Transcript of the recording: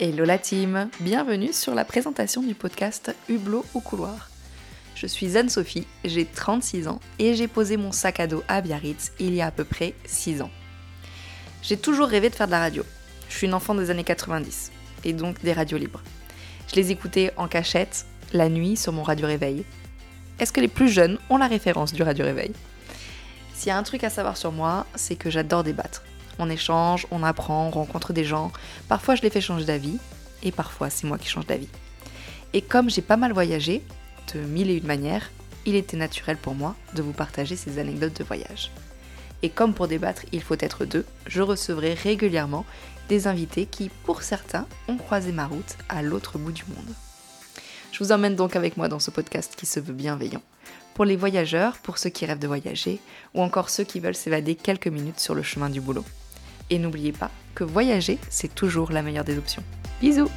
Hello la team, bienvenue sur la présentation du podcast Hublot au couloir. Je suis Anne-Sophie, j'ai 36 ans et j'ai posé mon sac à dos à Biarritz il y a à peu près 6 ans. J'ai toujours rêvé de faire de la radio. Je suis une enfant des années 90 et donc des radios libres. Je les écoutais en cachette, la nuit sur mon radio réveil. Est-ce que les plus jeunes ont la référence du radio réveil? S'il y a un truc à savoir sur moi, c'est que j'adore débattre. On échange, on apprend, on rencontre des gens. Parfois je les fais changer d'avis et parfois c'est moi qui change d'avis. Et comme j'ai pas mal voyagé, de mille et une manières, il était naturel pour moi de vous partager ces anecdotes de voyage. Et comme pour débattre, il faut être deux, je recevrai régulièrement des invités qui, pour certains, ont croisé ma route à l'autre bout du monde. Je vous emmène donc avec moi dans ce podcast qui se veut bienveillant. Pour les voyageurs, pour ceux qui rêvent de voyager, ou encore ceux qui veulent s'évader quelques minutes sur le chemin du boulot. Et n'oubliez pas que voyager, c'est toujours la meilleure des options. Bisous